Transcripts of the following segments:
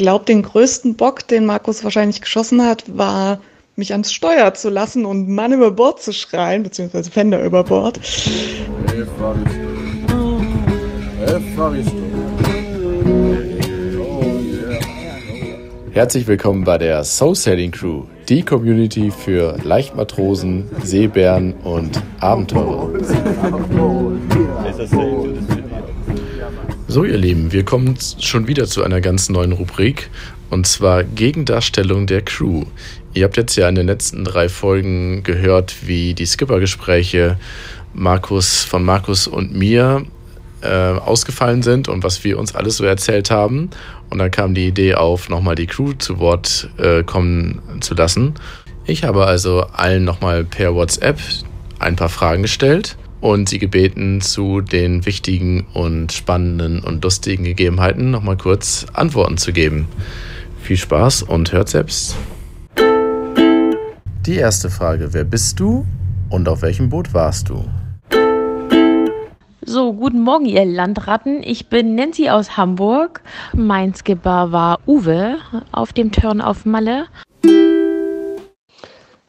glaube, den größten Bock, den Markus wahrscheinlich geschossen hat, war mich ans Steuer zu lassen und Mann über Bord zu schreien, beziehungsweise Fender über Bord. Herzlich willkommen bei der Soul Sailing Crew, die Community für Leichtmatrosen, Seebären und Abenteurer. So, ihr Lieben, wir kommen schon wieder zu einer ganz neuen Rubrik und zwar Gegendarstellung der Crew. Ihr habt jetzt ja in den letzten drei Folgen gehört, wie die Skipper-Gespräche Markus von Markus und mir äh, ausgefallen sind und was wir uns alles so erzählt haben. Und dann kam die Idee auf, nochmal die Crew zu Wort äh, kommen zu lassen. Ich habe also allen nochmal per WhatsApp ein paar Fragen gestellt und sie gebeten, zu den wichtigen und spannenden und lustigen Gegebenheiten nochmal kurz Antworten zu geben. Viel Spaß und hört selbst. Die erste Frage, wer bist du und auf welchem Boot warst du? So, guten Morgen, ihr Landratten. Ich bin Nancy aus Hamburg. Mein Skipper war Uwe auf dem Turn auf Malle.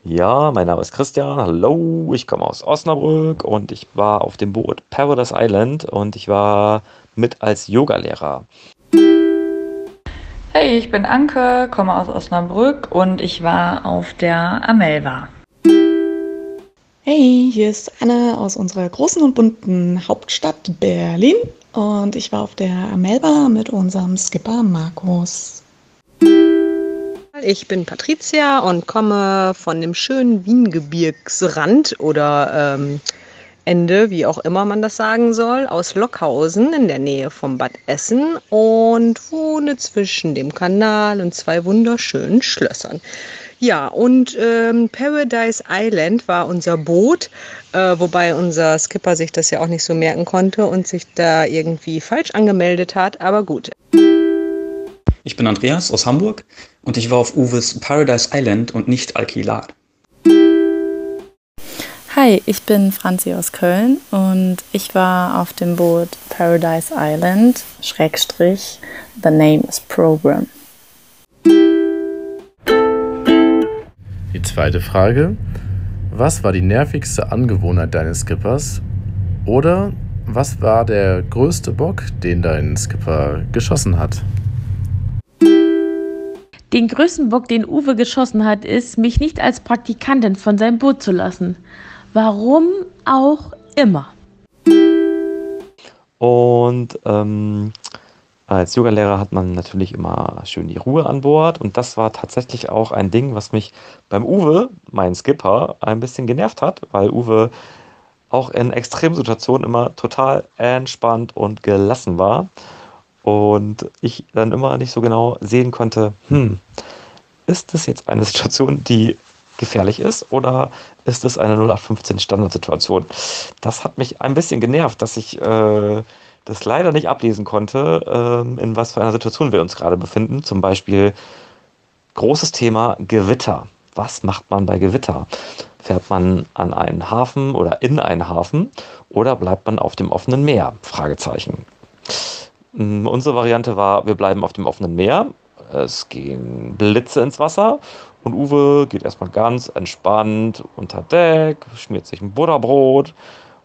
Ja, mein Name ist Christian. Hallo, ich komme aus Osnabrück und ich war auf dem Boot Paradise Island und ich war mit als Yogalehrer. Hey, ich bin Anke, komme aus Osnabrück und ich war auf der Amelva. Hey, hier ist Anne aus unserer großen und bunten Hauptstadt Berlin und ich war auf der Amelva mit unserem Skipper Markus. Ich bin Patricia und komme von dem schönen Wiengebirgsrand oder ähm, Ende, wie auch immer man das sagen soll, aus Lockhausen in der Nähe vom Bad Essen und wohne zwischen dem Kanal und zwei wunderschönen Schlössern. Ja, und ähm, Paradise Island war unser Boot, äh, wobei unser Skipper sich das ja auch nicht so merken konnte und sich da irgendwie falsch angemeldet hat, aber gut. Ich bin Andreas aus Hamburg und ich war auf Uwes Paradise Island und nicht Alkilat. Hi, ich bin Franzi aus Köln und ich war auf dem Boot Paradise Island, Schrägstrich, The Name is Program. Die zweite Frage, was war die nervigste Angewohnheit deines Skippers? Oder was war der größte Bock, den dein Skipper geschossen hat? Den größten Bock, den Uwe geschossen hat, ist, mich nicht als Praktikantin von seinem Boot zu lassen. Warum auch immer. Und ähm, als Yogalehrer hat man natürlich immer schön die Ruhe an Bord. Und das war tatsächlich auch ein Ding, was mich beim Uwe, mein Skipper, ein bisschen genervt hat, weil Uwe auch in Extremsituationen immer total entspannt und gelassen war. Und ich dann immer nicht so genau sehen konnte, hm, ist das jetzt eine Situation, die gefährlich ist oder ist es eine 0815 Standardsituation? Das hat mich ein bisschen genervt, dass ich äh, das leider nicht ablesen konnte, äh, in was für einer Situation wir uns gerade befinden. Zum Beispiel großes Thema Gewitter. Was macht man bei Gewitter? Fährt man an einen Hafen oder in einen Hafen oder bleibt man auf dem offenen Meer? Fragezeichen. Mm, unsere Variante war, wir bleiben auf dem offenen Meer. Es gehen Blitze ins Wasser und Uwe geht erstmal ganz entspannt unter Deck, schmiert sich ein Butterbrot,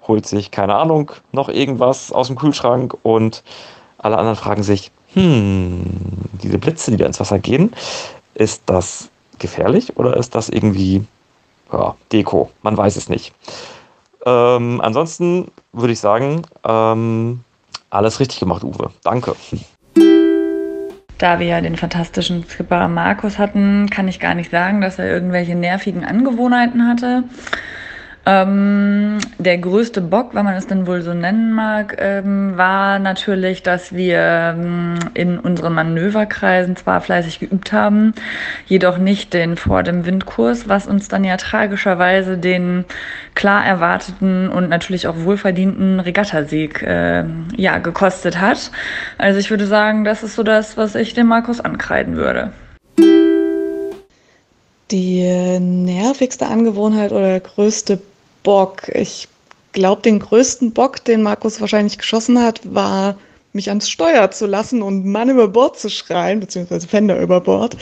holt sich, keine Ahnung, noch irgendwas aus dem Kühlschrank und alle anderen fragen sich, hm, diese Blitze, die da ins Wasser gehen, ist das gefährlich oder ist das irgendwie ja, Deko? Man weiß es nicht. Ähm, ansonsten würde ich sagen, ähm, alles richtig gemacht, Uwe. Danke. Da wir ja den fantastischen Skipper Markus hatten, kann ich gar nicht sagen, dass er irgendwelche nervigen Angewohnheiten hatte. Ähm, der größte Bock, wenn man es denn wohl so nennen mag, ähm, war natürlich, dass wir ähm, in unseren Manöverkreisen zwar fleißig geübt haben, jedoch nicht den vor dem Windkurs, was uns dann ja tragischerweise den klar erwarteten und natürlich auch wohlverdienten Regatasieg äh, ja, gekostet hat. Also ich würde sagen, das ist so das, was ich dem Markus ankreiden würde. Die nervigste Angewohnheit oder größte Bock. Ich glaube, den größten Bock, den Markus wahrscheinlich geschossen hat, war mich ans Steuer zu lassen und Mann über Bord zu schreien, beziehungsweise Fender über Bord.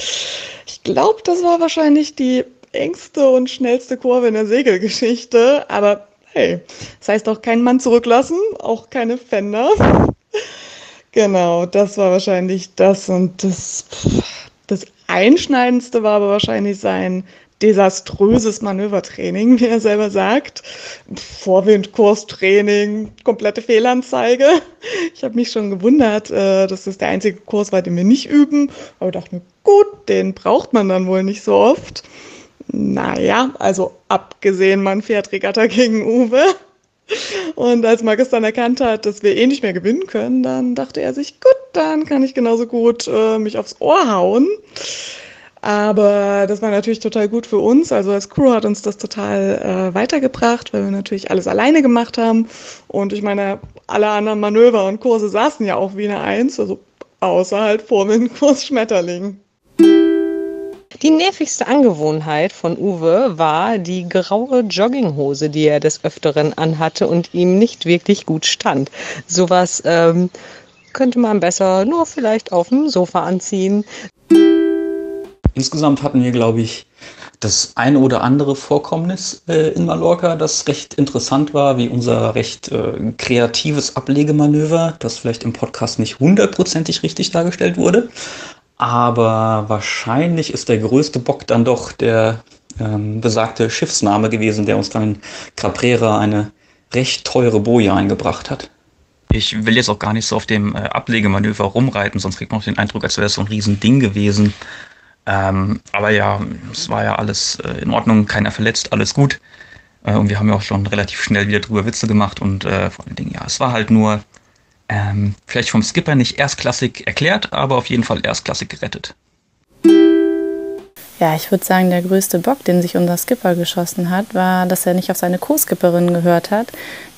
Ich glaube, das war wahrscheinlich die engste und schnellste Kurve in der Segelgeschichte, aber hey, das heißt auch keinen Mann zurücklassen, auch keine Fender. Genau, das war wahrscheinlich das und das, das Einschneidendste war aber wahrscheinlich sein desaströses Manövertraining, wie er selber sagt. Vorwindkurstraining, komplette Fehlanzeige. Ich habe mich schon gewundert, äh, dass das der einzige Kurs war, den wir nicht üben. Aber dachte mir, gut, den braucht man dann wohl nicht so oft. Naja, also abgesehen, man fährt Regatta gegen Uwe. Und als Markus dann erkannt hat, dass wir eh nicht mehr gewinnen können, dann dachte er sich, gut, dann kann ich genauso gut äh, mich aufs Ohr hauen. Aber das war natürlich total gut für uns. Also als Crew hat uns das total äh, weitergebracht, weil wir natürlich alles alleine gemacht haben. Und ich meine, alle anderen Manöver und Kurse saßen ja auch wie eine Eins, also außer halt Vorwindkurs Schmetterling. Die nervigste Angewohnheit von Uwe war die graue Jogginghose, die er des Öfteren anhatte und ihm nicht wirklich gut stand. Sowas ähm, könnte man besser nur vielleicht auf dem Sofa anziehen. Insgesamt hatten wir, glaube ich, das eine oder andere Vorkommnis äh, in Mallorca, das recht interessant war, wie unser recht äh, kreatives Ablegemanöver, das vielleicht im Podcast nicht hundertprozentig richtig dargestellt wurde. Aber wahrscheinlich ist der größte Bock dann doch der ähm, besagte Schiffsname gewesen, der uns dann in Caprera eine recht teure Boje eingebracht hat. Ich will jetzt auch gar nicht so auf dem äh, Ablegemanöver rumreiten, sonst kriegt man auch den Eindruck, als wäre es so ein Riesending gewesen. Ähm, aber ja, es war ja alles äh, in Ordnung, keiner verletzt, alles gut. Äh, und wir haben ja auch schon relativ schnell wieder drüber Witze gemacht und äh, vor allen Dingen, ja, es war halt nur ähm, vielleicht vom Skipper nicht erstklassig erklärt, aber auf jeden Fall erstklassig gerettet. Ja, ich würde sagen, der größte Bock, den sich unser Skipper geschossen hat, war, dass er nicht auf seine Co-Skipperin gehört hat,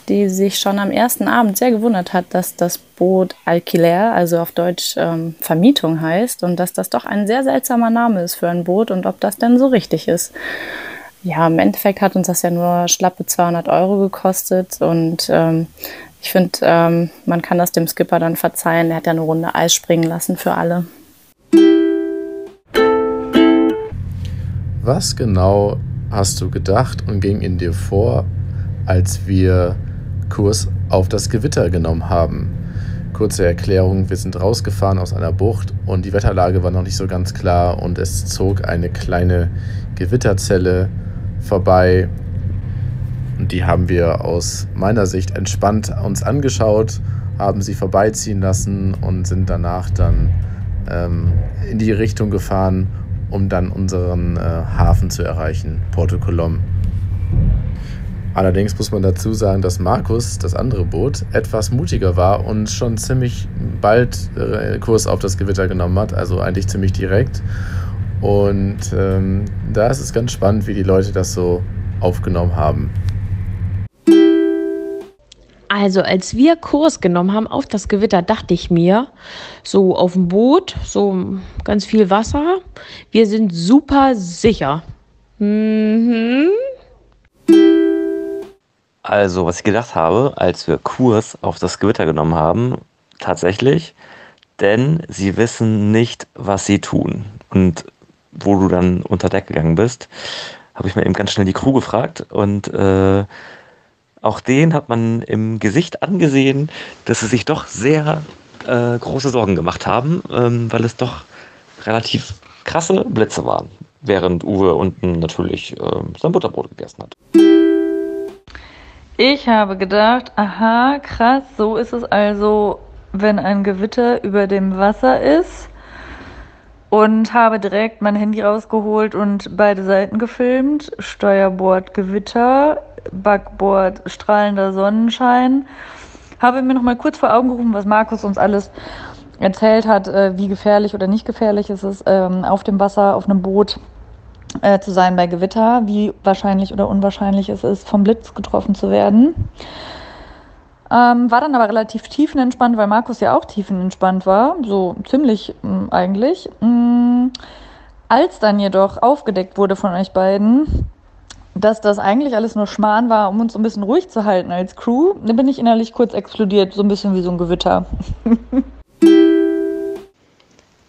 die sich schon am ersten Abend sehr gewundert hat, dass das Boot Alquiler, also auf Deutsch ähm, Vermietung heißt, und dass das doch ein sehr seltsamer Name ist für ein Boot und ob das denn so richtig ist. Ja, im Endeffekt hat uns das ja nur schlappe 200 Euro gekostet und ähm, ich finde, ähm, man kann das dem Skipper dann verzeihen. Er hat ja eine Runde Eis springen lassen für alle. Was genau hast du gedacht und ging in dir vor, als wir Kurs auf das Gewitter genommen haben. Kurze Erklärung, wir sind rausgefahren aus einer Bucht und die Wetterlage war noch nicht so ganz klar und es zog eine kleine Gewitterzelle vorbei. Und die haben wir aus meiner Sicht entspannt uns angeschaut, haben sie vorbeiziehen lassen und sind danach dann ähm, in die Richtung gefahren, um dann unseren äh, Hafen zu erreichen, Porto Colom. Allerdings muss man dazu sagen, dass Markus, das andere Boot, etwas mutiger war und schon ziemlich bald äh, Kurs auf das Gewitter genommen hat, also eigentlich ziemlich direkt. Und ähm, da ist es ganz spannend, wie die Leute das so aufgenommen haben. Also, als wir Kurs genommen haben auf das Gewitter, dachte ich mir, so auf dem Boot, so ganz viel Wasser, wir sind super sicher. Mhm. Also, was ich gedacht habe, als wir Kurs auf das Gewitter genommen haben, tatsächlich, denn sie wissen nicht, was sie tun. Und wo du dann unter Deck gegangen bist, habe ich mir eben ganz schnell die Crew gefragt und äh, auch den hat man im Gesicht angesehen, dass sie sich doch sehr äh, große Sorgen gemacht haben, ähm, weil es doch relativ krasse Blitze waren, während Uwe unten natürlich äh, sein Butterbrot gegessen hat. Ich habe gedacht, aha, krass, so ist es also, wenn ein Gewitter über dem Wasser ist. Und habe direkt mein Handy rausgeholt und beide Seiten gefilmt. Steuerbord Gewitter, Backbord strahlender Sonnenschein. Habe mir noch mal kurz vor Augen gerufen, was Markus uns alles erzählt hat, äh, wie gefährlich oder nicht gefährlich es ist, ähm, auf dem Wasser, auf einem Boot äh, zu sein bei Gewitter, wie wahrscheinlich oder unwahrscheinlich es ist, vom Blitz getroffen zu werden. Ähm, war dann aber relativ tiefenentspannt, weil Markus ja auch tiefenentspannt war, so ziemlich mh, mm, eigentlich. Mh, mm, als dann jedoch aufgedeckt wurde von euch beiden, dass das eigentlich alles nur Schmarrn war, um uns so ein bisschen ruhig zu halten als Crew. Da bin ich innerlich kurz explodiert, so ein bisschen wie so ein Gewitter.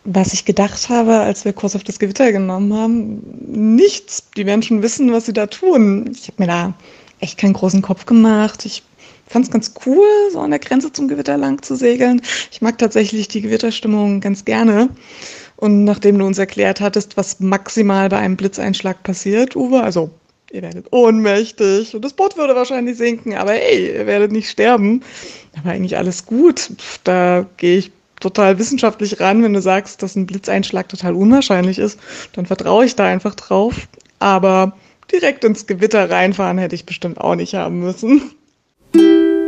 Was ich gedacht habe, als wir Kurs auf das Gewitter genommen haben, nichts. Die werden schon wissen, was sie da tun. Ich habe mir da echt keinen großen Kopf gemacht. Ich fand es ganz cool, so an der Grenze zum Gewitter lang zu segeln. Ich mag tatsächlich die Gewitterstimmung ganz gerne. Und nachdem du uns erklärt hattest, was maximal bei einem Blitzeinschlag passiert, Uwe, also ihr werdet ohnmächtig und das Boot würde wahrscheinlich sinken, aber ey, ihr werdet nicht sterben. Aber eigentlich alles gut. Da gehe ich total wissenschaftlich ran. Wenn du sagst, dass ein Blitzeinschlag total unwahrscheinlich ist, dann vertraue ich da einfach drauf. Aber direkt ins Gewitter reinfahren hätte ich bestimmt auch nicht haben müssen. Música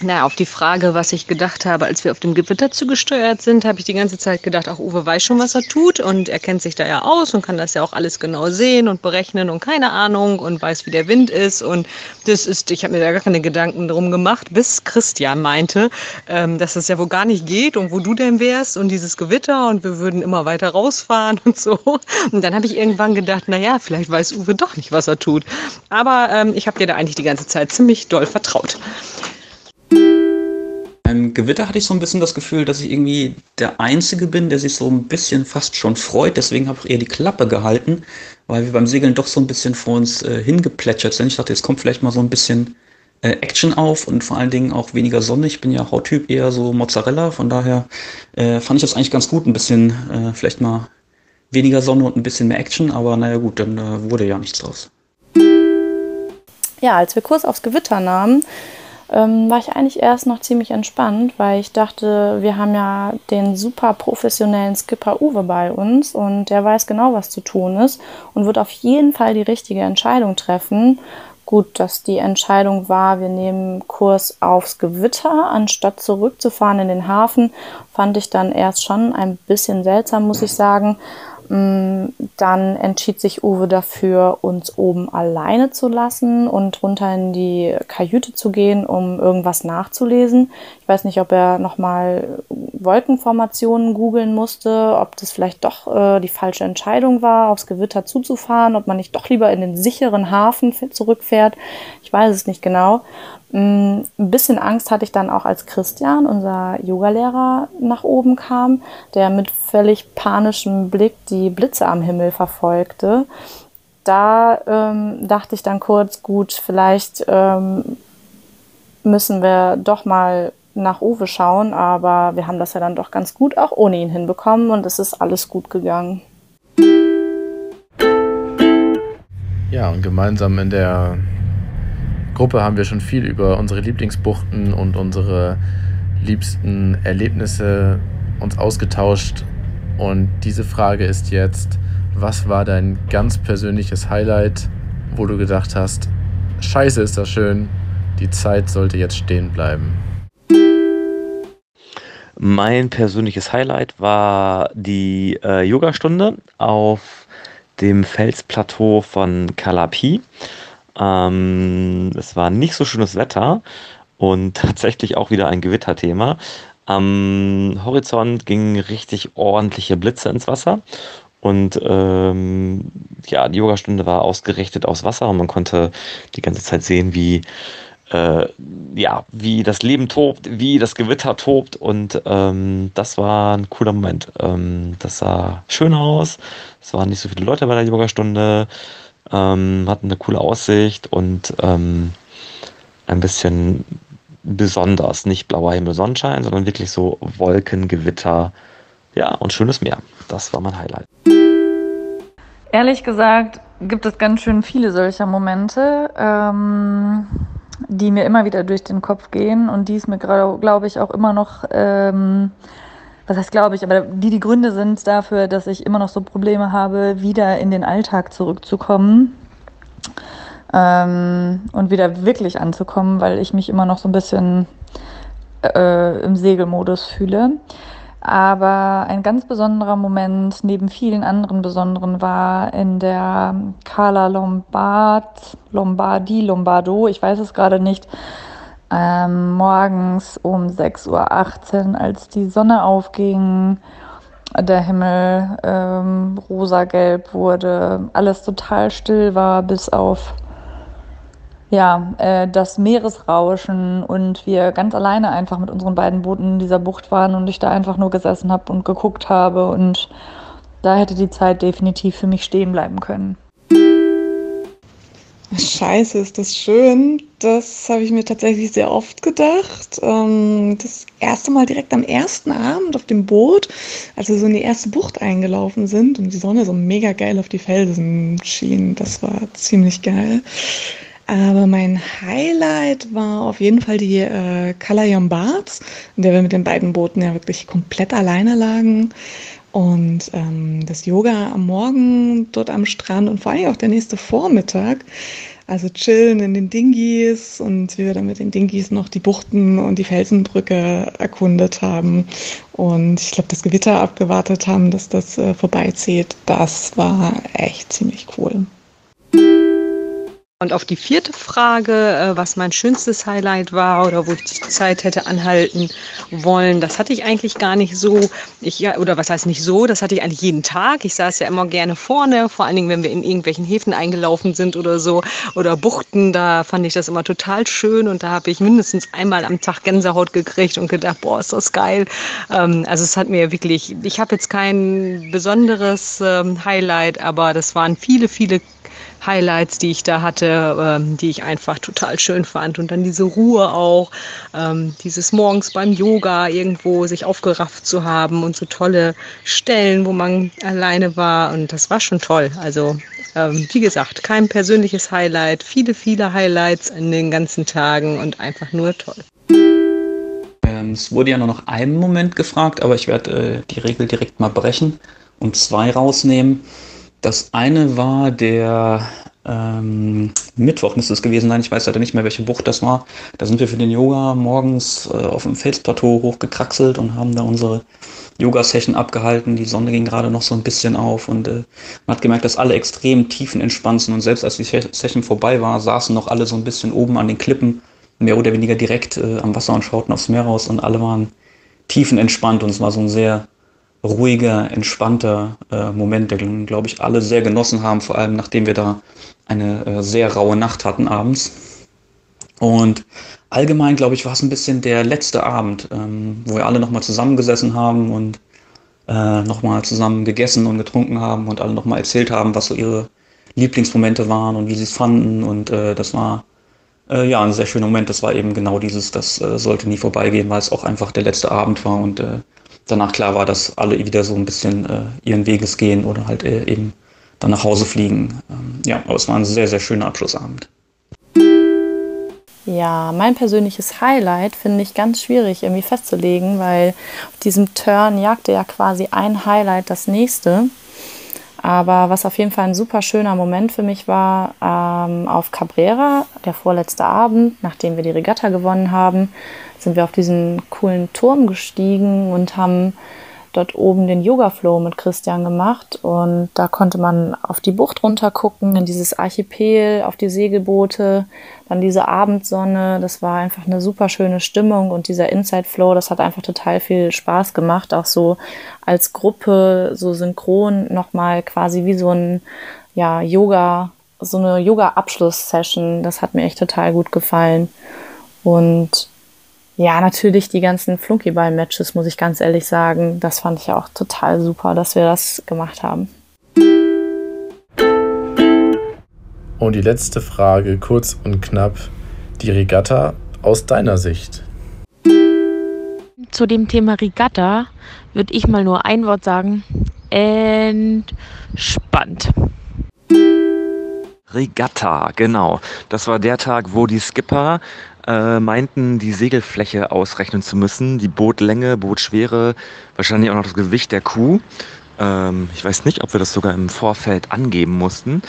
Na, auf die Frage, was ich gedacht habe, als wir auf dem Gewitter zugesteuert sind, habe ich die ganze Zeit gedacht, auch Uwe weiß schon, was er tut und er kennt sich da ja aus und kann das ja auch alles genau sehen und berechnen und keine Ahnung und weiß, wie der Wind ist und das ist, ich habe mir da gar keine Gedanken drum gemacht, bis Christian meinte, ähm, dass das ja wohl gar nicht geht und wo du denn wärst und dieses Gewitter und wir würden immer weiter rausfahren und so. Und dann habe ich irgendwann gedacht, na ja, vielleicht weiß Uwe doch nicht, was er tut. Aber ähm, ich habe dir da eigentlich die ganze Zeit ziemlich doll vertraut. Beim Gewitter hatte ich so ein bisschen das Gefühl, dass ich irgendwie der Einzige bin, der sich so ein bisschen fast schon freut. Deswegen habe ich eher die Klappe gehalten, weil wir beim Segeln doch so ein bisschen vor uns äh, hingeplätschert sind. Ich dachte, jetzt kommt vielleicht mal so ein bisschen äh, Action auf und vor allen Dingen auch weniger Sonne. Ich bin ja Hauttyp eher so Mozzarella, von daher äh, fand ich das eigentlich ganz gut, ein bisschen äh, vielleicht mal weniger Sonne und ein bisschen mehr Action, aber naja gut, dann äh, wurde ja nichts draus. Ja, als wir Kurs aufs Gewitter nahmen, ähm, war ich eigentlich erst noch ziemlich entspannt, weil ich dachte, wir haben ja den super professionellen Skipper Uwe bei uns und der weiß genau, was zu tun ist und wird auf jeden Fall die richtige Entscheidung treffen. Gut, dass die Entscheidung war, wir nehmen Kurs aufs Gewitter, anstatt zurückzufahren in den Hafen, fand ich dann erst schon ein bisschen seltsam, muss ich sagen. Dann entschied sich Uwe dafür, uns oben alleine zu lassen und runter in die Kajüte zu gehen, um irgendwas nachzulesen. Ich weiß nicht, ob er nochmal Wolkenformationen googeln musste, ob das vielleicht doch äh, die falsche Entscheidung war, aufs Gewitter zuzufahren, ob man nicht doch lieber in den sicheren Hafen zurückfährt. Ich weiß es nicht genau. Mm, ein bisschen Angst hatte ich dann auch, als Christian, unser Yogalehrer, nach oben kam, der mit völlig panischem Blick die Blitze am Himmel verfolgte. Da ähm, dachte ich dann kurz, gut, vielleicht ähm, müssen wir doch mal nach Uwe schauen, aber wir haben das ja dann doch ganz gut auch ohne ihn hinbekommen und es ist alles gut gegangen. Ja, und gemeinsam in der Gruppe haben wir schon viel über unsere Lieblingsbuchten und unsere liebsten Erlebnisse uns ausgetauscht. Und diese Frage ist jetzt, was war dein ganz persönliches Highlight, wo du gedacht hast, scheiße ist das schön, die Zeit sollte jetzt stehen bleiben? Mein persönliches Highlight war die äh, Yogastunde auf dem Felsplateau von Kalapi. Ähm, es war nicht so schönes Wetter und tatsächlich auch wieder ein Gewitterthema. Am Horizont gingen richtig ordentliche Blitze ins Wasser. Und ähm, ja, die Yogastunde war ausgerichtet aufs Wasser und man konnte die ganze Zeit sehen, wie äh, ja, wie das Leben tobt, wie das Gewitter tobt und ähm, das war ein cooler Moment. Ähm, das sah schön aus. Es waren nicht so viele Leute bei der Yogastunde ähm, hatten eine coole Aussicht und ähm, ein bisschen besonders. Nicht blauer Himmel, Sonnenschein, sondern wirklich so Wolken, Gewitter, ja, und schönes Meer. Das war mein Highlight. Ehrlich gesagt gibt es ganz schön viele solcher Momente, ähm, die mir immer wieder durch den Kopf gehen und die es mir glaube ich, auch immer noch ähm, was heißt glaube ich, aber die die Gründe sind dafür, dass ich immer noch so Probleme habe, wieder in den Alltag zurückzukommen ähm, und wieder wirklich anzukommen, weil ich mich immer noch so ein bisschen äh, im Segelmodus fühle. Aber ein ganz besonderer Moment neben vielen anderen besonderen war in der Cala Lombard, Lombardi, Lombardo, ich weiß es gerade nicht, ähm, morgens um 6.18 Uhr, als die Sonne aufging der Himmel ähm, rosa-gelb wurde, alles total still war, bis auf ja, äh, das Meeresrauschen und wir ganz alleine einfach mit unseren beiden Booten in dieser Bucht waren und ich da einfach nur gesessen habe und geguckt habe und da hätte die Zeit definitiv für mich stehen bleiben können. Scheiße, ist das schön. Das habe ich mir tatsächlich sehr oft gedacht. Ähm, das erste Mal direkt am ersten Abend auf dem Boot, als wir so in die erste Bucht eingelaufen sind und die Sonne so mega geil auf die Felsen schien. Das war ziemlich geil. Aber mein Highlight war auf jeden Fall die äh, Kalayan Bards, in der wir mit den beiden Booten ja wirklich komplett alleine lagen. Und ähm, das Yoga am Morgen dort am Strand und vor allem auch der nächste Vormittag. Also chillen in den Dinghies und wir dann mit den Dinghies noch die Buchten und die Felsenbrücke erkundet haben. Und ich glaube, das Gewitter abgewartet haben, dass das äh, vorbeizieht. Das war echt ziemlich cool. Und auf die vierte Frage, äh, was mein schönstes Highlight war oder wo ich die Zeit hätte anhalten wollen, das hatte ich eigentlich gar nicht so. Ich, oder was heißt nicht so, das hatte ich eigentlich jeden Tag. Ich saß ja immer gerne vorne, vor allen Dingen, wenn wir in irgendwelchen Häfen eingelaufen sind oder so oder Buchten, da fand ich das immer total schön und da habe ich mindestens einmal am Tag Gänsehaut gekriegt und gedacht, boah, ist das geil. Ähm, also es hat mir wirklich, ich habe jetzt kein besonderes ähm, Highlight, aber das waren viele, viele Highlights, die ich da hatte, ähm, die ich einfach total schön fand. Und dann diese Ruhe auch, ähm, dieses morgens beim Yoga irgendwo sich aufgerafft zu haben und so tolle Stellen, wo man alleine war. Und das war schon toll. Also ähm, wie gesagt, kein persönliches Highlight, viele, viele Highlights in den ganzen Tagen und einfach nur toll. Ähm, es wurde ja nur noch einen Moment gefragt, aber ich werde äh, die Regel direkt mal brechen und zwei rausnehmen. Das eine war der ähm, Mittwoch müsste es gewesen sein. Ich weiß leider nicht mehr, welche Bucht das war. Da sind wir für den Yoga morgens äh, auf dem Felsplateau hochgekraxelt und haben da unsere Yoga-Session abgehalten. Die Sonne ging gerade noch so ein bisschen auf und äh, man hat gemerkt, dass alle extrem tiefenentspannt sind. Und selbst als die Session vorbei war, saßen noch alle so ein bisschen oben an den Klippen, mehr oder weniger direkt äh, am Wasser und schauten aufs Meer raus und alle waren tiefenentspannt und es war so ein sehr ruhiger, entspannter äh, Moment, den, glaube ich, alle sehr genossen haben, vor allem nachdem wir da eine äh, sehr raue Nacht hatten abends. Und allgemein, glaube ich, war es ein bisschen der letzte Abend, ähm, wo wir alle nochmal zusammengesessen haben und äh, nochmal zusammen gegessen und getrunken haben und alle nochmal erzählt haben, was so ihre Lieblingsmomente waren und wie sie es fanden. Und äh, das war äh, ja ein sehr schöner Moment. Das war eben genau dieses, das äh, sollte nie vorbeigehen, weil es auch einfach der letzte Abend war und äh, danach klar war, dass alle wieder so ein bisschen äh, ihren Weges gehen oder halt äh, eben dann nach Hause fliegen. Ähm, ja, aber es war ein sehr, sehr schöner Abschlussabend. Ja, mein persönliches Highlight finde ich ganz schwierig irgendwie festzulegen, weil auf diesem Turn jagte ja quasi ein Highlight das nächste. Aber was auf jeden Fall ein super schöner Moment für mich war, ähm, auf Cabrera, der vorletzte Abend, nachdem wir die Regatta gewonnen haben, sind wir auf diesen coolen Turm gestiegen und haben dort oben den Yoga-Flow mit Christian gemacht. Und da konnte man auf die Bucht runter gucken, in dieses Archipel, auf die Segelboote, dann diese Abendsonne. Das war einfach eine super schöne Stimmung und dieser Inside-Flow, das hat einfach total viel Spaß gemacht. Auch so als Gruppe, so synchron nochmal quasi wie so ein ja, Yoga, so eine Yoga-Abschluss-Session. Das hat mir echt total gut gefallen. Und ja, natürlich die ganzen Flunkyball-Matches, muss ich ganz ehrlich sagen. Das fand ich auch total super, dass wir das gemacht haben. Und die letzte Frage, kurz und knapp. Die Regatta aus deiner Sicht? Zu dem Thema Regatta würde ich mal nur ein Wort sagen. Entspannt. Regatta, genau. Das war der Tag, wo die Skipper äh, meinten, die Segelfläche ausrechnen zu müssen, die Bootlänge, Bootschwere, wahrscheinlich auch noch das Gewicht der Kuh. Ähm, ich weiß nicht, ob wir das sogar im Vorfeld angeben mussten.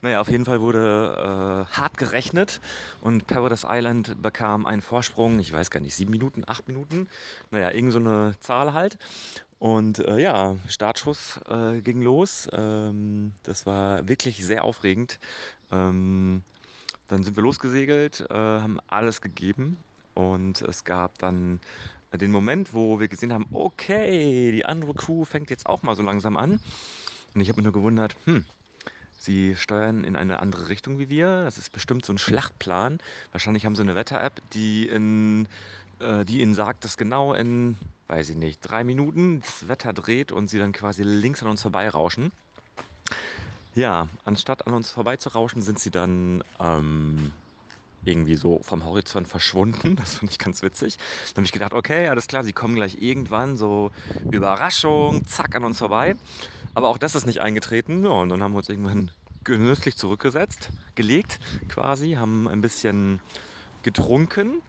Naja, auf jeden Fall wurde äh, hart gerechnet und Paradise Island bekam einen Vorsprung, ich weiß gar nicht, sieben Minuten, acht Minuten. Naja, irgend so eine Zahl halt. Und äh, ja, Startschuss äh, ging los. Ähm, das war wirklich sehr aufregend. Ähm, dann sind wir losgesegelt, äh, haben alles gegeben und es gab dann den Moment, wo wir gesehen haben, okay, die andere Crew fängt jetzt auch mal so langsam an. Und ich habe mich nur gewundert, hm, sie steuern in eine andere Richtung wie wir. Das ist bestimmt so ein Schlachtplan. Wahrscheinlich haben sie eine Wetter-App, die, in, äh, die ihnen sagt, dass genau in, weiß ich nicht, drei Minuten das Wetter dreht und sie dann quasi links an uns vorbeirauschen. Ja, anstatt an uns vorbeizurauschen, sind sie dann ähm, irgendwie so vom Horizont verschwunden. Das fand ich ganz witzig. Dann habe ich gedacht, okay, alles klar, sie kommen gleich irgendwann, so Überraschung, zack, an uns vorbei. Aber auch das ist nicht eingetreten. Ja, und dann haben wir uns irgendwann genüsslich zurückgesetzt, gelegt quasi, haben ein bisschen getrunken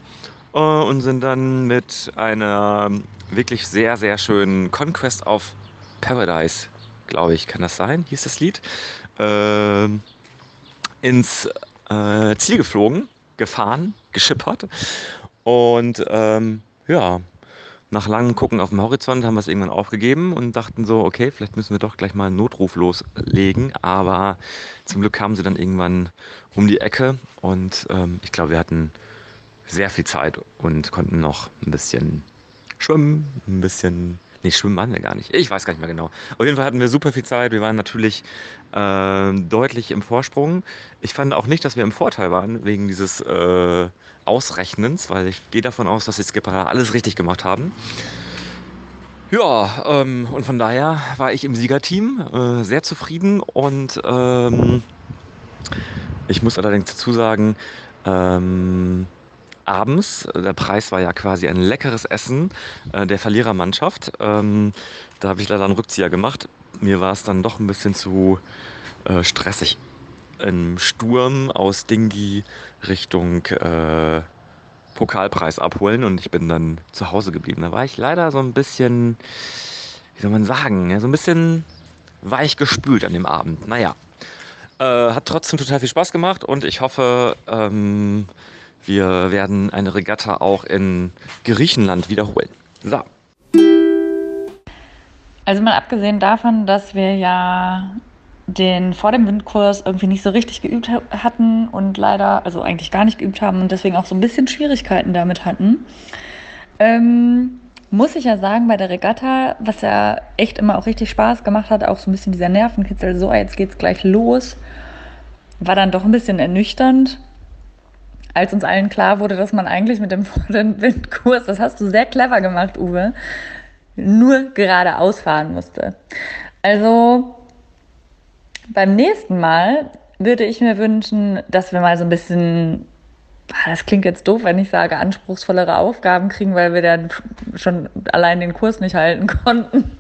äh, und sind dann mit einer wirklich sehr, sehr schönen Conquest of Paradise, glaube ich, kann das sein, hieß das Lied, äh, ins äh, Ziel geflogen, gefahren, geschippert. Und ähm, ja, nach langem Gucken auf dem Horizont haben wir es irgendwann aufgegeben und dachten so, okay, vielleicht müssen wir doch gleich mal einen Notruf loslegen. Aber zum Glück kamen sie dann irgendwann um die Ecke und ähm, ich glaube, wir hatten sehr viel Zeit und konnten noch ein bisschen schwimmen, ein bisschen Nee, schwimmen waren wir gar nicht. Ich weiß gar nicht mehr genau. Auf jeden Fall hatten wir super viel Zeit. Wir waren natürlich äh, deutlich im Vorsprung. Ich fand auch nicht, dass wir im Vorteil waren wegen dieses äh, Ausrechnens, weil ich gehe davon aus, dass die Skipper alles richtig gemacht haben. Ja, ähm, und von daher war ich im Siegerteam äh, sehr zufrieden und ähm, ich muss allerdings dazu sagen, ähm, abends. Der Preis war ja quasi ein leckeres Essen äh, der Verlierermannschaft. Ähm, da habe ich leider einen Rückzieher gemacht. Mir war es dann doch ein bisschen zu äh, stressig. Im Sturm aus Dingi Richtung äh, Pokalpreis abholen und ich bin dann zu Hause geblieben. Da war ich leider so ein bisschen, wie soll man sagen, ja, so ein bisschen weich gespült an dem Abend. Naja, äh, hat trotzdem total viel Spaß gemacht und ich hoffe, ähm, wir werden eine Regatta auch in Griechenland wiederholen. So. Also mal abgesehen davon, dass wir ja den vor dem Windkurs irgendwie nicht so richtig geübt hatten und leider, also eigentlich gar nicht geübt haben und deswegen auch so ein bisschen Schwierigkeiten damit hatten, ähm, muss ich ja sagen, bei der Regatta, was ja echt immer auch richtig Spaß gemacht hat, auch so ein bisschen dieser Nervenkitzel, so jetzt geht's gleich los, war dann doch ein bisschen ernüchternd, als uns allen klar wurde, dass man eigentlich mit dem Windkurs, das hast du sehr clever gemacht, Uwe, nur geradeaus fahren musste. Also beim nächsten Mal würde ich mir wünschen, dass wir mal so ein bisschen, ah, das klingt jetzt doof, wenn ich sage, anspruchsvollere Aufgaben kriegen, weil wir dann schon allein den Kurs nicht halten konnten.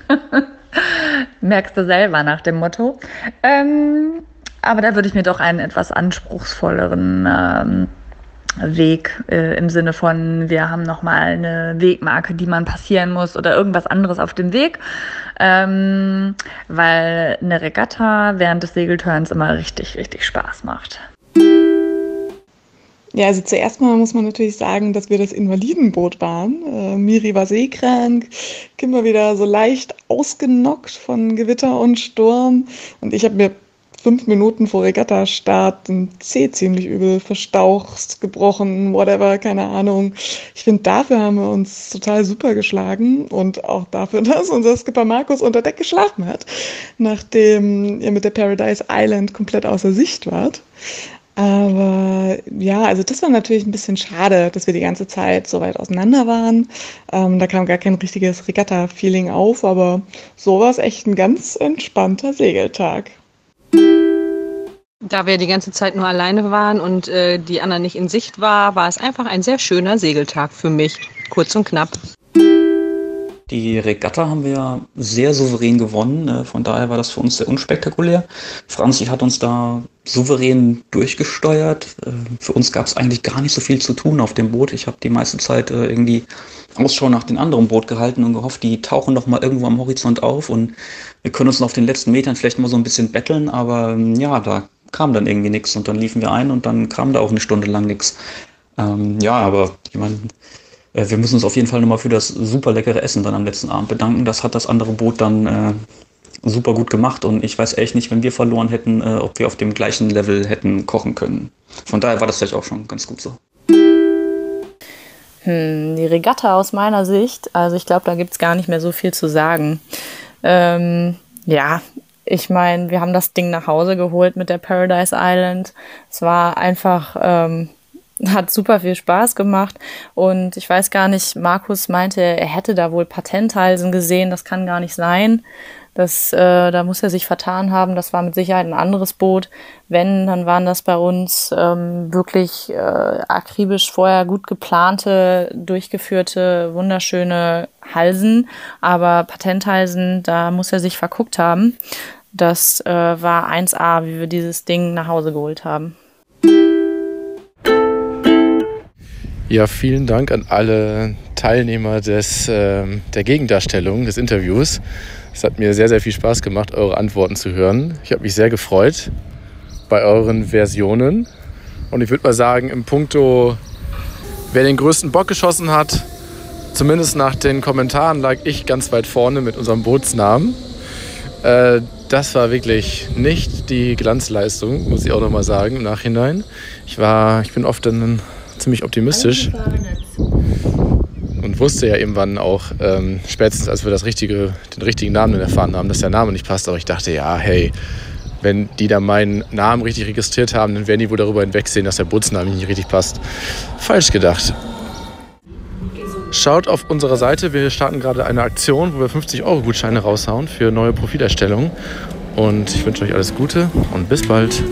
Merkst du selber nach dem Motto. Ähm, aber da würde ich mir doch einen etwas anspruchsvolleren ähm, Weg äh, im Sinne von, wir haben nochmal eine Wegmarke, die man passieren muss oder irgendwas anderes auf dem Weg, ähm, weil eine Regatta während des Segelturns immer richtig, richtig Spaß macht. Ja, also zuerst mal muss man natürlich sagen, dass wir das Invalidenboot waren. Äh, Miri war seekrank, Kim war wieder so leicht ausgenockt von Gewitter und Sturm und ich habe mir fünf Minuten vor Regatta-Start ein Zeh ziemlich übel verstaucht, gebrochen, whatever, keine Ahnung. Ich finde, dafür haben wir uns total super geschlagen und auch dafür, dass unser Skipper Markus unter Deck geschlafen hat, nachdem ihr mit der Paradise Island komplett außer Sicht wart. Aber ja, also das war natürlich ein bisschen schade, dass wir die ganze Zeit so weit auseinander waren. Ähm, da kam gar kein richtiges Regatta-Feeling auf, aber so war es echt ein ganz entspannter Segeltag. Da wir die ganze Zeit nur alleine waren und äh, die anderen nicht in Sicht war, war es einfach ein sehr schöner Segeltag für mich. Kurz und knapp. Die Regatta haben wir ja sehr souverän gewonnen. Ne? Von daher war das für uns sehr unspektakulär. Franzi hat uns da souverän durchgesteuert. Äh, für uns gab es eigentlich gar nicht so viel zu tun auf dem Boot. Ich habe die meiste Zeit äh, irgendwie Ausschau nach dem anderen Boot gehalten und gehofft, die tauchen noch mal irgendwo am Horizont auf und wir können uns auf den letzten Metern vielleicht mal so ein bisschen betteln. Aber ähm, ja, da kam dann irgendwie nichts und dann liefen wir ein und dann kam da auch eine Stunde lang nichts. Ähm, ja, aber ich meine, wir müssen uns auf jeden Fall nochmal für das super leckere Essen dann am letzten Abend bedanken. Das hat das andere Boot dann äh, super gut gemacht und ich weiß echt nicht, wenn wir verloren hätten, äh, ob wir auf dem gleichen Level hätten kochen können. Von daher war das vielleicht auch schon ganz gut so. Hm, die Regatta aus meiner Sicht, also ich glaube, da gibt es gar nicht mehr so viel zu sagen. Ähm, ja, ich meine, wir haben das Ding nach Hause geholt mit der Paradise Island. Es war einfach, ähm, hat super viel Spaß gemacht. Und ich weiß gar nicht, Markus meinte, er hätte da wohl Patenthalsen gesehen. Das kann gar nicht sein. Das, äh, da muss er sich vertan haben. Das war mit Sicherheit ein anderes Boot. Wenn, dann waren das bei uns ähm, wirklich äh, akribisch vorher gut geplante, durchgeführte, wunderschöne Halsen. Aber Patenthalsen, da muss er sich verguckt haben. Das äh, war 1A, wie wir dieses Ding nach Hause geholt haben. Ja, vielen Dank an alle Teilnehmer des, äh, der Gegendarstellung des Interviews. Es hat mir sehr, sehr viel Spaß gemacht, eure Antworten zu hören. Ich habe mich sehr gefreut bei euren Versionen. Und ich würde mal sagen, im Punkto, wer den größten Bock geschossen hat, zumindest nach den Kommentaren lag ich ganz weit vorne mit unserem Bootsnamen. Äh, das war wirklich nicht die Glanzleistung, muss ich auch nochmal sagen im Nachhinein. Ich, war, ich bin oft dann ziemlich optimistisch und wusste ja irgendwann auch, ähm, spätestens als wir das richtige, den richtigen Namen erfahren haben, dass der Name nicht passt. Aber ich dachte, ja, hey, wenn die da meinen Namen richtig registriert haben, dann werden die wohl darüber hinwegsehen, dass der Bootsname nicht richtig passt. Falsch gedacht. Schaut auf unserer Seite, wir starten gerade eine Aktion, wo wir 50 Euro Gutscheine raushauen für neue Profilerstellungen. Und ich wünsche euch alles Gute und bis bald.